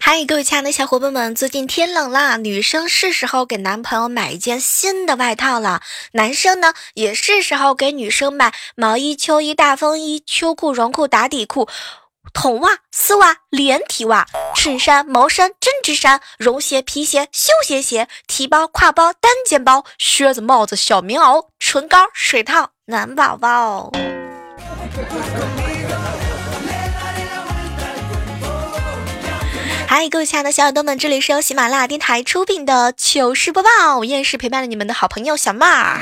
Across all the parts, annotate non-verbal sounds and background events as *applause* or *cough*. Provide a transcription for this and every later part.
嗨，各位亲爱的小伙伴们，最近天冷啦，女生是时候给男朋友买一件新的外套了，男生呢也是时候给女生买毛衣、秋衣、大风衣、秋裤、绒裤、打底裤、筒袜、丝袜、连体袜、衬衫、毛衫、针织衫、绒鞋、皮鞋、休闲鞋、提包、挎包、单肩包、靴子、帽子、小棉袄、唇膏、水套，暖宝宝。嗨，各位亲爱的小耳朵们，这里是由喜马拉雅电台出品的糗事播报，我依然是陪伴着你们的好朋友小妹儿。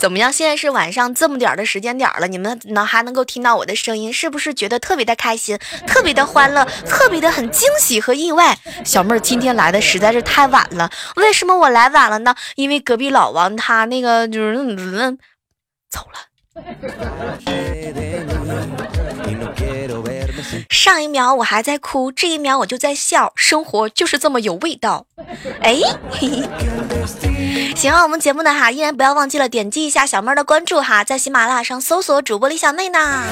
怎么样？现在是晚上这么点儿的时间点了，你们能还能够听到我的声音，是不是觉得特别的开心，特别的欢乐，特别的很惊喜和意外？小妹儿今天来的实在是太晚了，为什么我来晚了呢？因为隔壁老王他那个就是嗯走了。上一秒我还在哭，这一秒我就在笑，生活就是这么有味道。哎，*laughs* 喜欢我们节目的哈，依然不要忘记了点击一下小妹儿的关注哈，在喜马拉雅上搜索主播李小妹呢，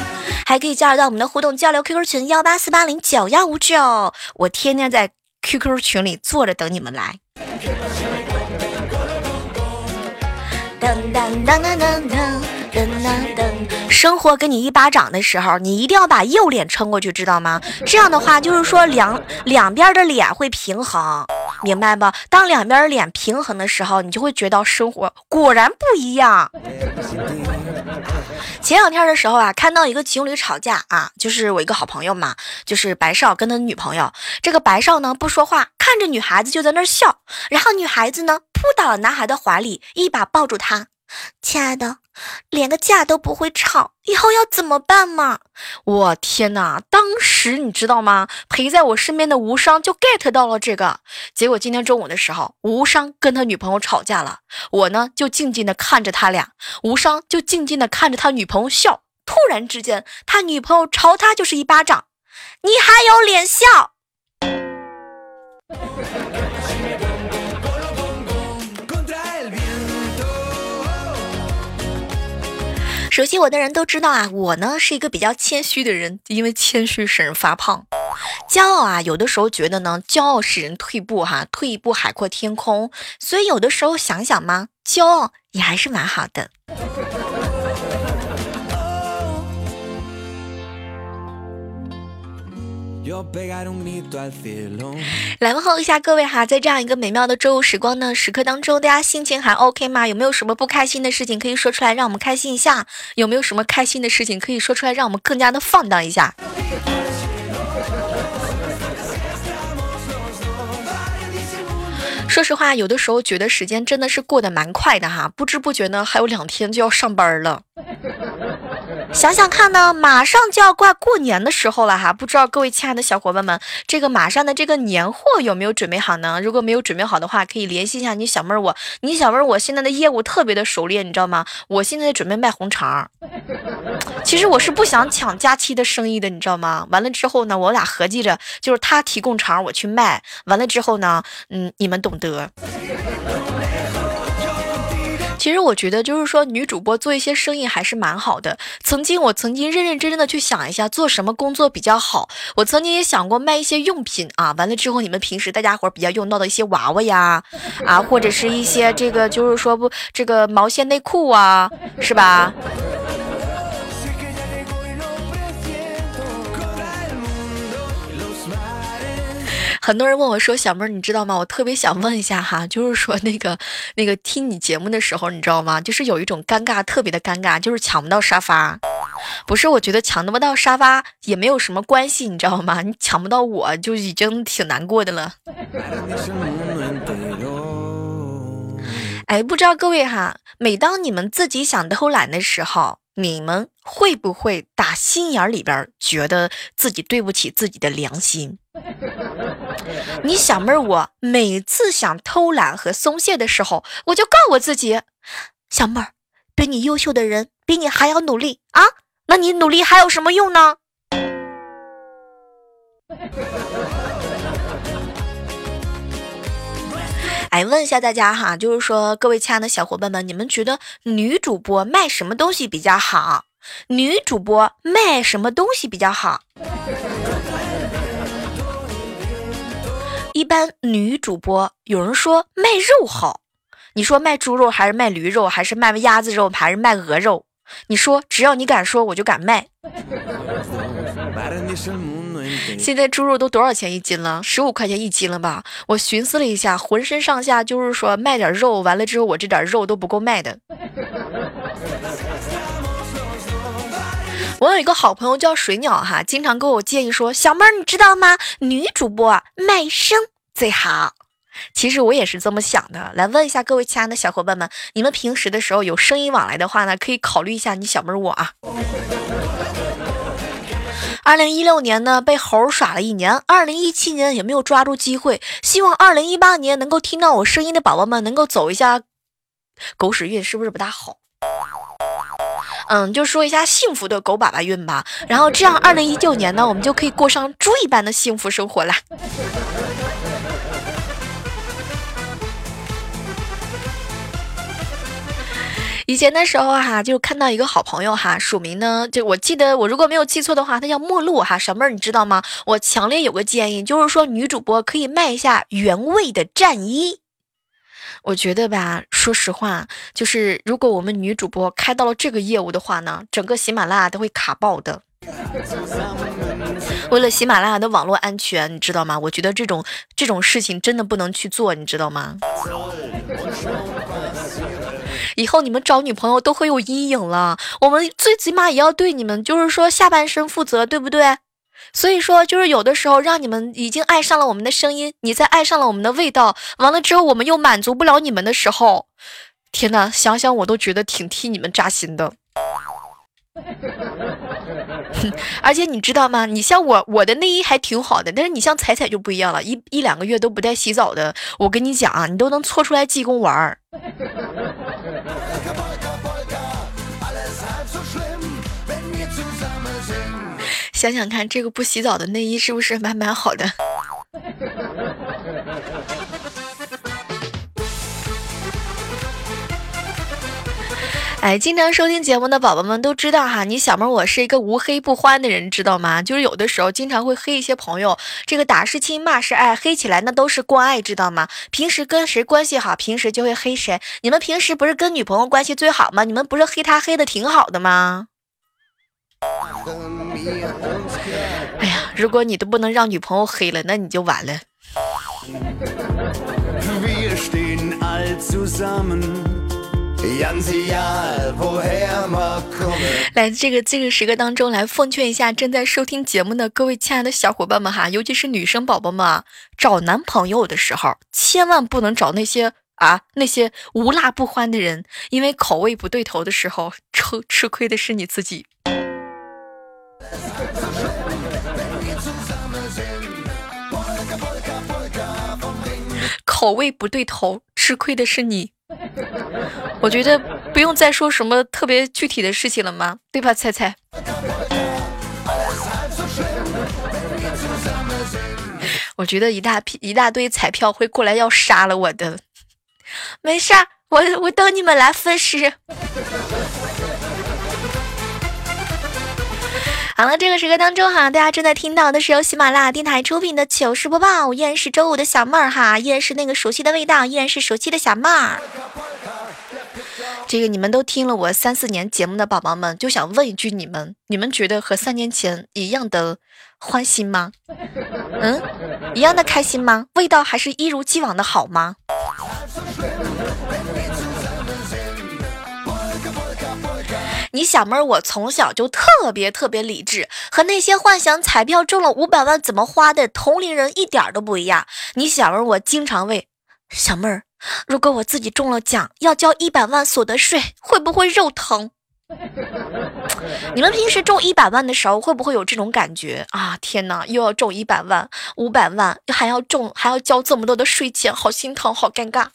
还可以加入到我们的互动交流 QQ 群幺八四八零九幺五九，我天天在 QQ 群里坐着等你们来。噔噔噔噔噔噔。生活给你一巴掌的时候，你一定要把右脸撑过去，知道吗？这样的话，就是说两两边的脸会平衡，明白不？当两边脸平衡的时候，你就会觉得生活果然不一样。前两天的时候啊，看到一个情侣吵架啊，就是我一个好朋友嘛，就是白少跟他女朋友。这个白少呢不说话，看着女孩子就在那笑，然后女孩子呢扑倒了男孩的怀里，一把抱住他。亲爱的，连个架都不会吵，以后要怎么办嘛？我天哪！当时你知道吗？陪在我身边的无伤就 get 到了这个。结果今天中午的时候，无伤跟他女朋友吵架了，我呢就静静的看着他俩，无伤就静静的看着他女朋友笑。突然之间，他女朋友朝他就是一巴掌，你还有脸笑？熟悉我的人都知道啊，我呢是一个比较谦虚的人，因为谦虚使人发胖。骄傲啊，有的时候觉得呢，骄傲使人退步哈，退一步海阔天空。所以有的时候想想嘛，骄傲也还是蛮好的。来问候一下各位哈，在这样一个美妙的周五时光呢时刻当中，大家心情还 OK 吗？有没有什么不开心的事情可以说出来，让我们开心一下？有没有什么开心的事情可以说出来，让我们更加的放荡一下？说实话，有的时候觉得时间真的是过得蛮快的哈，不知不觉呢，还有两天就要上班了。想想看呢，马上就要快过年的时候了哈，不知道各位亲爱的小伙伴们，这个马上的这个年货有没有准备好呢？如果没有准备好的话，可以联系一下你小妹儿我。你小妹儿我现在的业务特别的熟练，你知道吗？我现在准备卖红肠。其实我是不想抢佳期的生意的，你知道吗？完了之后呢，我俩合计着，就是他提供肠，我去卖。完了之后呢，嗯，你们懂得。其实我觉得，就是说女主播做一些生意还是蛮好的。曾经我曾经认认真真的去想一下，做什么工作比较好。我曾经也想过卖一些用品啊。完了之后，你们平时大家伙比较用到的一些娃娃呀，啊，或者是一些这个就是说不这个毛线内裤啊，是吧？很多人问我说：“小妹儿，你知道吗？我特别想问一下哈，就是说那个那个听你节目的时候，你知道吗？就是有一种尴尬，特别的尴尬，就是抢不到沙发。不是，我觉得抢不到沙发也没有什么关系，你知道吗？你抢不到我就已经挺难过的了。*laughs* 哎，不知道各位哈，每当你们自己想偷懒的时候，你们会不会打心眼里边觉得自己对不起自己的良心？” *laughs* 你小妹儿，我每次想偷懒和松懈的时候，我就告我自己，小妹儿，比你优秀的人比你还要努力啊！那你努力还有什么用呢？*laughs* 哎，问一下大家哈，就是说各位亲爱的小伙伴们，你们觉得女主播卖什么东西比较好？女主播卖什么东西比较好？一般女主播有人说卖肉好，你说卖猪肉还是卖驴肉，还是卖鸭子肉，还是卖鹅肉？你说只要你敢说，我就敢卖。现在猪肉都多少钱一斤了？十五块钱一斤了吧？我寻思了一下，浑身上下就是说卖点肉，完了之后我这点肉都不够卖的。我有一个好朋友叫水鸟哈，经常给我建议说：“小妹儿，你知道吗？女主播卖声最好。”其实我也是这么想的。来问一下各位亲爱的小伙伴们，你们平时的时候有声音往来的话呢，可以考虑一下你小妹儿我啊。二零一六年呢，被猴耍了一年。二零一七年也没有抓住机会。希望二零一八年能够听到我声音的宝宝们能够走一下狗屎运，是不是不大好？嗯，就说一下幸福的狗粑粑运吧。然后这样，二零一九年呢，我们就可以过上猪一般的幸福生活啦。*laughs* 以前的时候哈，就看到一个好朋友哈，署名呢，就我记得我如果没有记错的话，他叫陌路哈，小妹儿你知道吗？我强烈有个建议，就是说女主播可以卖一下原味的战衣。我觉得吧，说实话，就是如果我们女主播开到了这个业务的话呢，整个喜马拉雅都会卡爆的。为了喜马拉雅的网络安全，你知道吗？我觉得这种这种事情真的不能去做，你知道吗？以后你们找女朋友都会有阴影了。我们最起码也要对你们，就是说下半身负责，对不对？所以说，就是有的时候让你们已经爱上了我们的声音，你再爱上了我们的味道，完了之后我们又满足不了你们的时候，天哪，想想我都觉得挺替你们扎心的。*laughs* 而且你知道吗？你像我，我的内衣还挺好的，但是你像彩彩就不一样了，一一两个月都不带洗澡的。我跟你讲啊，你都能搓出来济公玩儿。想想看，这个不洗澡的内衣是不是蛮蛮好的？*laughs* 哎，经常收听节目的宝宝们都知道哈，你小妹我是一个无黑不欢的人，知道吗？就是有的时候经常会黑一些朋友，这个打是亲，骂是爱，黑起来那都是关爱，知道吗？平时跟谁关系好，平时就会黑谁。你们平时不是跟女朋友关系最好吗？你们不是黑她黑的挺好的吗？哎呀，如果你都不能让女朋友黑了，那你就完了。来，这个这个时刻当中，来奉劝一下正在收听节目的各位亲爱的小伙伴们哈，尤其是女生宝宝们啊，找男朋友的时候，千万不能找那些啊那些无辣不欢的人，因为口味不对头的时候，吃吃亏的是你自己。口味不对头，吃亏的是你。我觉得不用再说什么特别具体的事情了吗？对吧，菜菜？我觉得一大批一大堆彩票会过来要杀了我的。没事儿，我我等你们来分尸。好了，这个时刻当中哈，大家正在听到的是由喜马拉雅电台出品的糗事播报，依然是周五的小妹儿哈，依然是那个熟悉的味道，依然是熟悉的小妹儿。这个你们都听了我三四年节目的宝宝们，就想问一句：你们，你们觉得和三年前一样的欢心吗？嗯，一样的开心吗？味道还是一如既往的好吗？你小妹儿，我从小就特别特别理智，和那些幻想彩票中了五百万怎么花的同龄人一点都不一样。你小妹儿，我经常问小妹儿，如果我自己中了奖，要交一百万所得税，会不会肉疼？*laughs* 你们平时中一百万的时候，会不会有这种感觉啊？天哪，又要中一百万、五百万，还要中，还要交这么多的税钱，好心疼，好尴尬。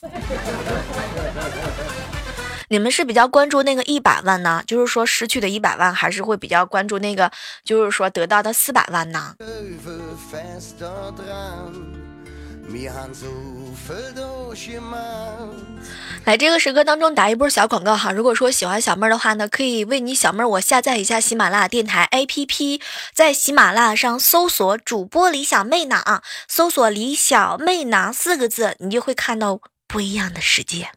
你们是比较关注那个一百万呢？就是说失去的一百万，还是会比较关注那个，就是说得到的四百万呢？来，这个时刻当中打一波小广告哈。如果说喜欢小妹儿的话呢，可以为你小妹儿我下载一下喜马拉雅电台 APP，在喜马拉雅上搜索主播李小妹呢啊，搜索李小妹呢四个字，你就会看到不一样的世界，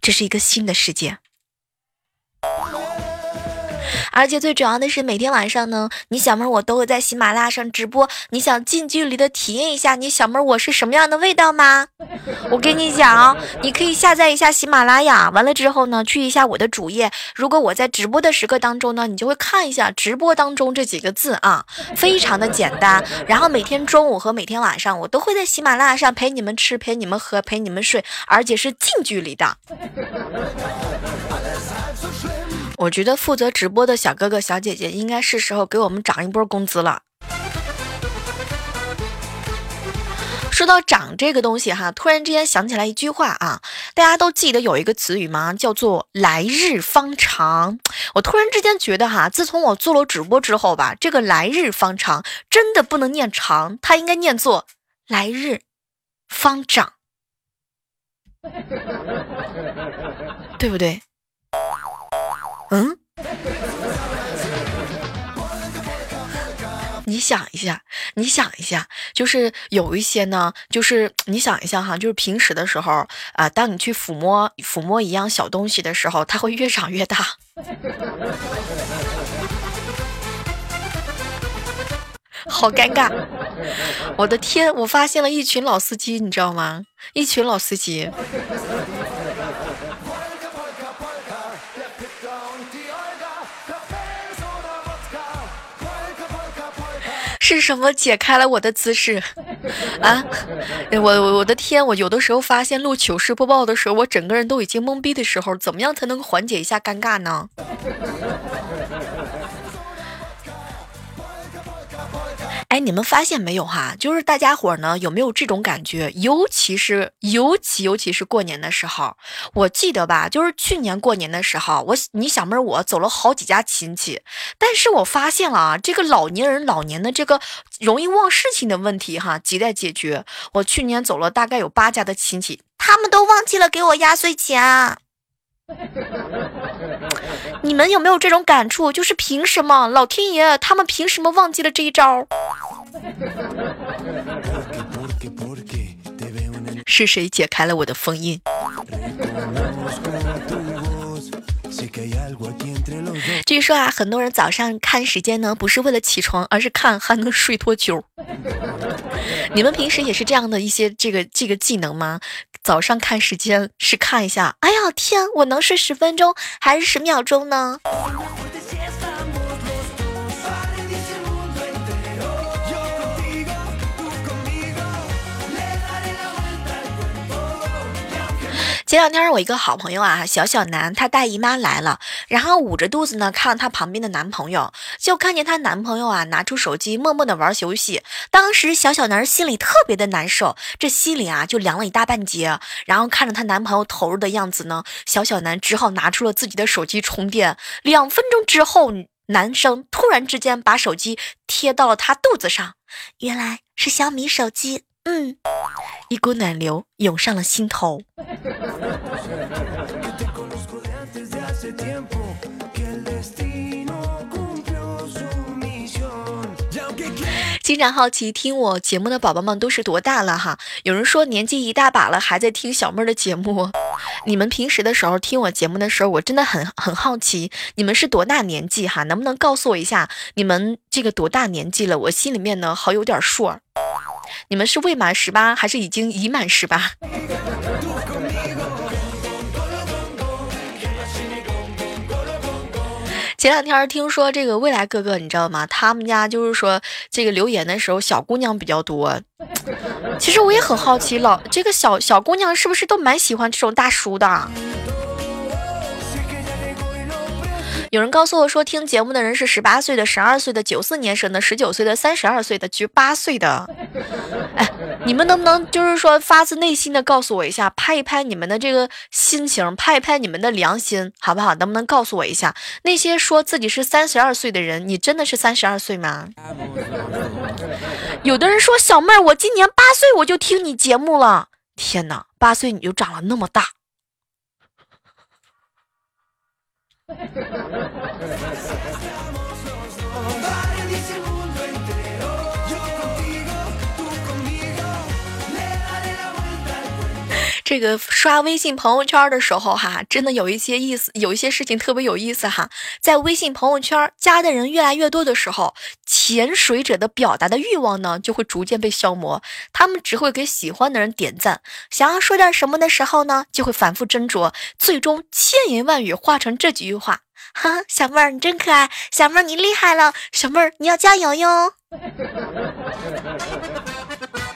这是一个新的世界。而且最主要的是，每天晚上呢，你小妹儿我都会在喜马拉雅上直播。你想近距离的体验一下你小妹儿我是什么样的味道吗？我跟你讲，你可以下载一下喜马拉雅，完了之后呢，去一下我的主页。如果我在直播的时刻当中呢，你就会看一下直播当中这几个字啊，非常的简单。然后每天中午和每天晚上，我都会在喜马拉雅上陪你们吃，陪你们喝，陪你们睡，而且是近距离的。我觉得负责直播的小哥哥小姐姐应该是时候给我们涨一波工资了。说到涨这个东西哈，突然之间想起来一句话啊，大家都记得有一个词语吗？叫做“来日方长”。我突然之间觉得哈，自从我做了直播之后吧，这个“来日方长”真的不能念长，它应该念作“来日方长”，*laughs* 对不对？嗯，你想一下，你想一下，就是有一些呢，就是你想一下哈，就是平时的时候啊，当你去抚摸抚摸一样小东西的时候，它会越长越大，*laughs* 好尴尬！我的天，我发现了一群老司机，你知道吗？一群老司机。是什么解开了我的姿势啊？我我的天！我有的时候发现录糗事播报的时候，我整个人都已经懵逼的时候，怎么样才能缓解一下尴尬呢？哎，你们发现没有哈？就是大家伙呢，有没有这种感觉？尤其是尤其尤其是过年的时候，我记得吧，就是去年过年的时候，我你小妹儿我走了好几家亲戚，但是我发现了啊，这个老年人老年的这个容易忘事情的问题哈，亟待解决。我去年走了大概有八家的亲戚，他们都忘记了给我压岁钱。*laughs* 你们有没有这种感触？就是凭什么老天爷他们凭什么忘记了这一招？*laughs* 是谁解开了我的封印？据说啊，很多人早上看时间呢，不是为了起床，而是看还能睡多久。你们平时也是这样的一些这个这个技能吗？早上看时间是看一下，哎呀天，我能睡十分钟还是十秒钟呢？前两天我一个好朋友啊，小小南，她大姨妈来了，然后捂着肚子呢，看了她旁边的男朋友，就看见她男朋友啊拿出手机默默的玩游戏。当时小小南心里特别的难受，这心里啊就凉了一大半截。然后看着她男朋友投入的样子呢，小小南只好拿出了自己的手机充电。两分钟之后，男生突然之间把手机贴到了她肚子上，原来是小米手机。嗯，一股暖流涌上了心头。经常好奇听我节目的宝宝们都是多大了哈？有人说年纪一大把了还在听小妹儿的节目。你们平时的时候听我节目的时候，我真的很很好奇，你们是多大年纪哈？能不能告诉我一下你们这个多大年纪了？我心里面呢好有点数。你们是未满十八还是已经已满十八？*laughs* 前两天听说这个未来哥哥，你知道吗？他们家就是说这个留言的时候，小姑娘比较多。其实我也很好奇，老这个小小姑娘是不是都蛮喜欢这种大叔的？有人告诉我说，听节目的人是十八岁的、十二岁的、九四年生的、十九岁的、三十二岁的、十八岁的。哎，你们能不能就是说发自内心的告诉我一下，拍一拍你们的这个心情，拍一拍你们的良心，好不好？能不能告诉我一下，那些说自己是三十二岁的人，你真的是三十二岁吗？有的人说小妹儿，我今年八岁我就听你节目了，天哪，八岁你就长了那么大。Estamos los dos. 这个刷微信朋友圈的时候，哈，真的有一些意思，有一些事情特别有意思哈。在微信朋友圈加的人越来越多的时候，潜水者的表达的欲望呢，就会逐渐被消磨。他们只会给喜欢的人点赞，想要说点什么的时候呢，就会反复斟酌，最终千言万语化成这几句话：哈，小妹儿你真可爱，小妹儿你厉害了，小妹儿你要加油哟。*laughs*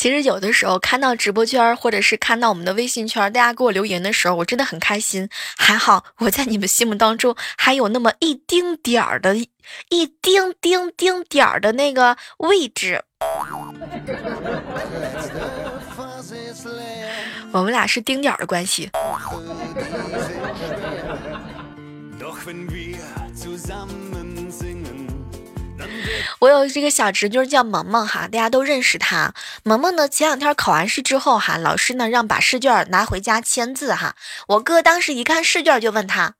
其实有的时候看到直播间，或者是看到我们的微信圈，大家给我留言的时候，我真的很开心。还好我在你们心目当中还有那么一丁点儿的，一丁丁丁点儿的那个位置。我们俩是丁点儿的关系。我有这个小侄女叫萌萌哈，大家都认识她。萌萌呢，前两天考完试之后哈，老师呢让把试卷拿回家签字哈。我哥当时一看试卷就问他：“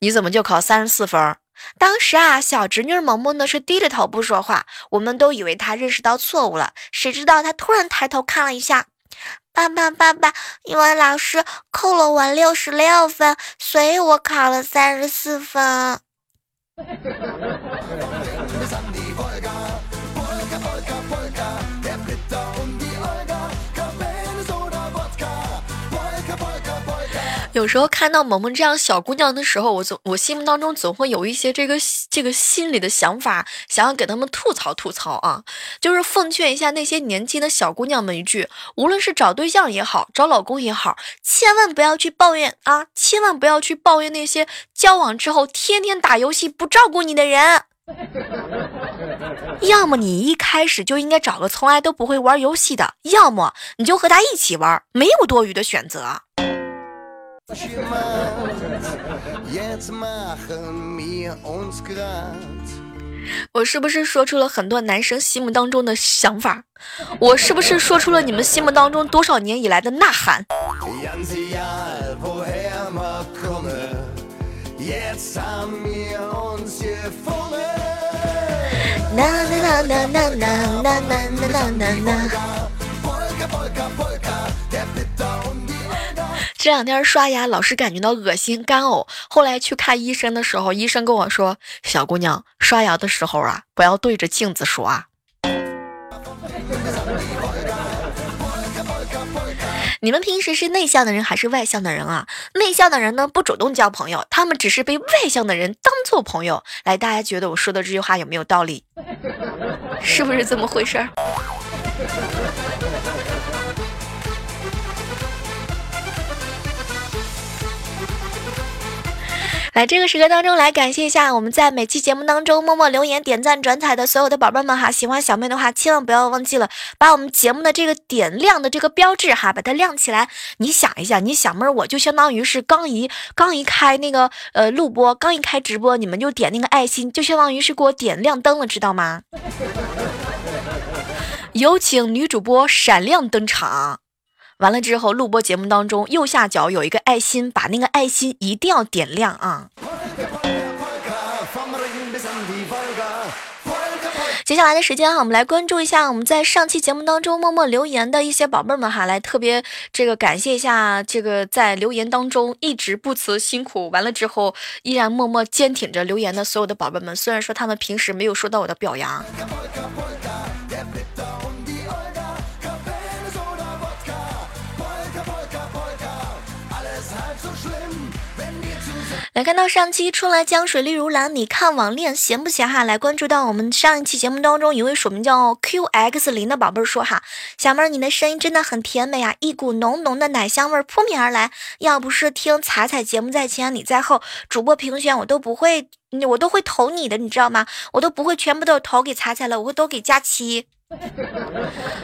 你怎么就考三十四分？”当时啊，小侄女萌萌呢是低着头不说话，我们都以为她认识到错误了，谁知道她突然抬头看了一下，爸爸爸爸，因为老师扣了我六十六分，所以我考了三十四分。*laughs* 有时候看到萌萌这样小姑娘的时候，我总我心目当中总会有一些这个这个心里的想法，想要给他们吐槽吐槽啊，就是奉劝一下那些年轻的小姑娘们一句：无论是找对象也好，找老公也好，千万不要去抱怨啊，千万不要去抱怨那些交往之后天天打游戏不照顾你的人。要么你一开始就应该找个从来都不会玩游戏的，要么你就和他一起玩，没有多余的选择。*laughs* 我是不是说出了很多男生心目当中的想法？我是不是说出了你们心目当中多少年以来的呐喊？这两天刷牙老是感觉到恶心干呕，后来去看医生的时候，医生跟我说：“小姑娘，刷牙的时候啊，不要对着镜子刷。”你们平时是内向的人还是外向的人啊？内向的人呢不主动交朋友，他们只是被外向的人当做朋友。来，大家觉得我说的这句话有没有道理？*laughs* 是不是这么回事？来这个时刻当中，来感谢一下我们在每期节目当中默默留言、点赞、转采的所有的宝贝们哈！喜欢小妹的话，千万不要忘记了把我们节目的这个点亮的这个标志哈，把它亮起来。你想一下，你小妹我就相当于是刚一刚一开那个呃录播，刚一开直播，你们就点那个爱心，就相当于是给我点亮灯了，知道吗？有请女主播闪亮登场。完了之后，录播节目当中右下角有一个爱心，把那个爱心一定要点亮啊！接下来的时间哈，我们来关注一下我们在上期节目当中默默留言的一些宝贝们哈，来特别这个感谢一下这个在留言当中一直不辞辛苦，完了之后依然默默坚挺着留言的所有的宝贝们，虽然说他们平时没有收到我的表扬。看到上期春来江水绿如蓝，你看网恋闲不闲哈？来关注到我们上一期节目当中一位署名叫 QX 零的宝贝说哈，小妹儿你的声音真的很甜美啊，一股浓浓的奶香味扑面而来。要不是听彩彩节目在前你在后，主播评选我都不会，我都会投你的，你知道吗？我都不会全部都投给彩彩了，我会都给佳琪。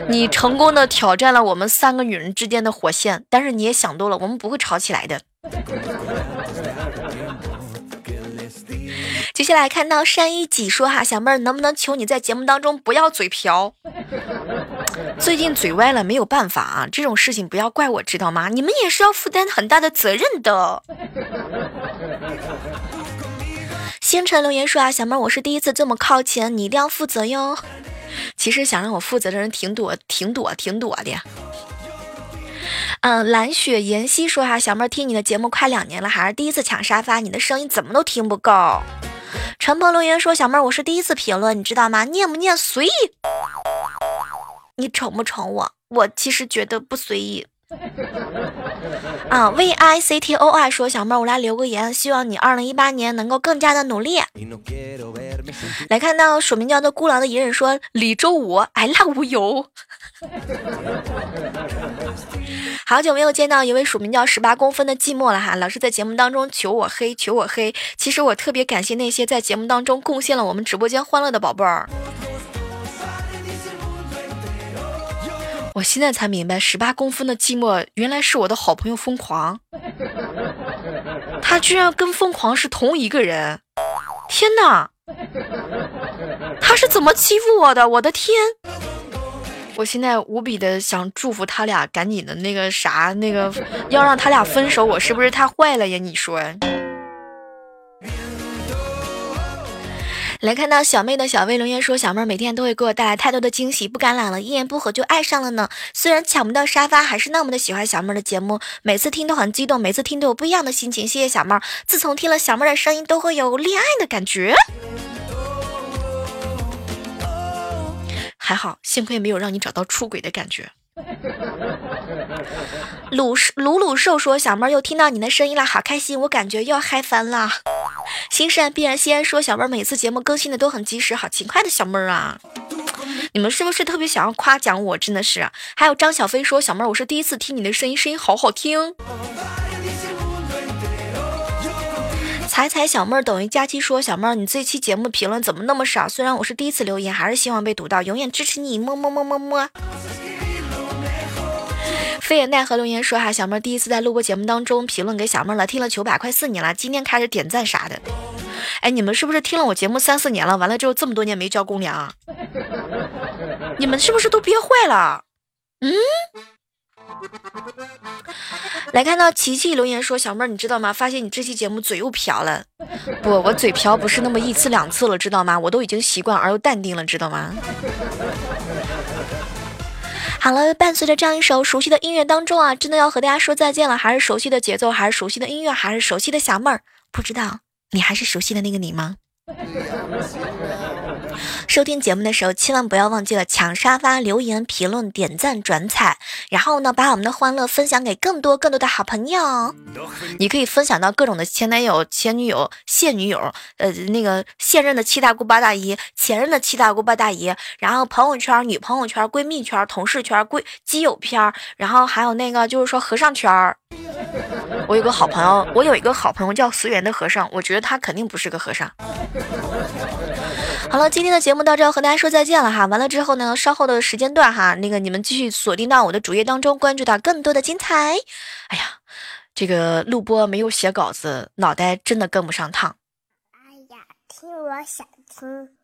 你成功的挑战了我们三个女人之间的火线，但是你也想多了，我们不会吵起来的。接下来看到山一己说哈，小妹儿能不能求你在节目当中不要嘴瓢？*laughs* 最近嘴歪了，没有办法啊，这种事情不要怪我，知道吗？你们也是要负担很大的责任的。星辰留言说啊，小妹儿我是第一次这么靠前，你一定要负责哟。其实想让我负责的人挺多，挺多，挺多的。嗯，蓝雪妍希说哈，小妹儿听你的节目快两年了，还是第一次抢沙发，你的声音怎么都听不够。陈鹏留言说，小妹儿我是第一次评论，你知道吗？念不念随意。你宠不宠我？我其实觉得不随意。*laughs* 啊，V I C T O I 说，小妹儿我来留个言，希望你二零一八年能够更加的努力。来看到署名叫做孤狼的隐忍说，李周五爱辣无油。好久没有见到一位署名叫十八公分的寂寞了哈，老是在节目当中求我黑，求我黑。其实我特别感谢那些在节目当中贡献了我们直播间欢乐的宝贝儿。我现在才明白，十八公分的寂寞原来是我的好朋友疯狂，他居然跟疯狂是同一个人！天哪，他是怎么欺负我的？我的天！我现在无比的想祝福他俩赶紧的那个啥，那个要让他俩分手，我是不是太坏了呀？你说？来看到小妹的小薇留言说：“小妹每天都会给我带来太多的惊喜，不敢懒了，一言不合就爱上了呢。虽然抢不到沙发，还是那么的喜欢小妹的节目，每次听都很激动，每次听都有不一样的心情。谢谢小妹，自从听了小妹的声音，都会有恋爱的感觉。还好，幸亏没有让你找到出轨的感觉。”鲁鲁鲁兽说：“小妹又听到你的声音了，好开心，我感觉又要嗨翻了。”心善必然先说：“小妹儿每次节目更新的都很及时，好勤快的小妹儿啊！你们是不是特别想要夸奖我？真的是。”还有张小飞说：“小妹儿，我是第一次听你的声音，声音好好听。”彩彩小妹儿等于佳期说：“小妹儿，你这期节目评论怎么那么少？虽然我是第一次留言，还是希望被读到，永远支持你，么么么么么。”飞也奈何留言说哈，小妹第一次在录播节目当中评论给小妹了，听了九百快四年了，今天开始点赞啥的。哎，你们是不是听了我节目三四年了？完了之后这么多年没交公粮，你们是不是都憋坏了？嗯。来看到琪琪留言说，小妹你知道吗？发现你这期节目嘴又瓢了。不，我嘴瓢不是那么一次两次了，知道吗？我都已经习惯而又淡定了，知道吗？好了，伴随着这样一首熟悉的音乐当中啊，真的要和大家说再见了。还是熟悉的节奏，还是熟悉的音乐，还是熟悉的小妹儿？不知道你还是熟悉的那个你吗？收听节目的时候，千万不要忘记了抢沙发、留言、评论、点赞、转采，然后呢，把我们的欢乐分享给更多更多的好朋友。你可以分享到各种的前男友、前女友、现女友，呃，那个现任的七大姑八大姨，前任的七大姑八大姨，然后朋友圈、女朋友圈、闺蜜圈、同事圈、闺基友片，然后还有那个就是说和尚圈。我有个好朋友，我有一个好朋友叫随缘的和尚，我觉得他肯定不是个和尚。好了，今天的节目到这，和大家说再见了哈。完了之后呢，稍后的时间段哈，那个你们继续锁定到我的主页当中，关注到更多的精彩。哎呀，这个录播没有写稿子，脑袋真的跟不上趟。哎呀，听我想听。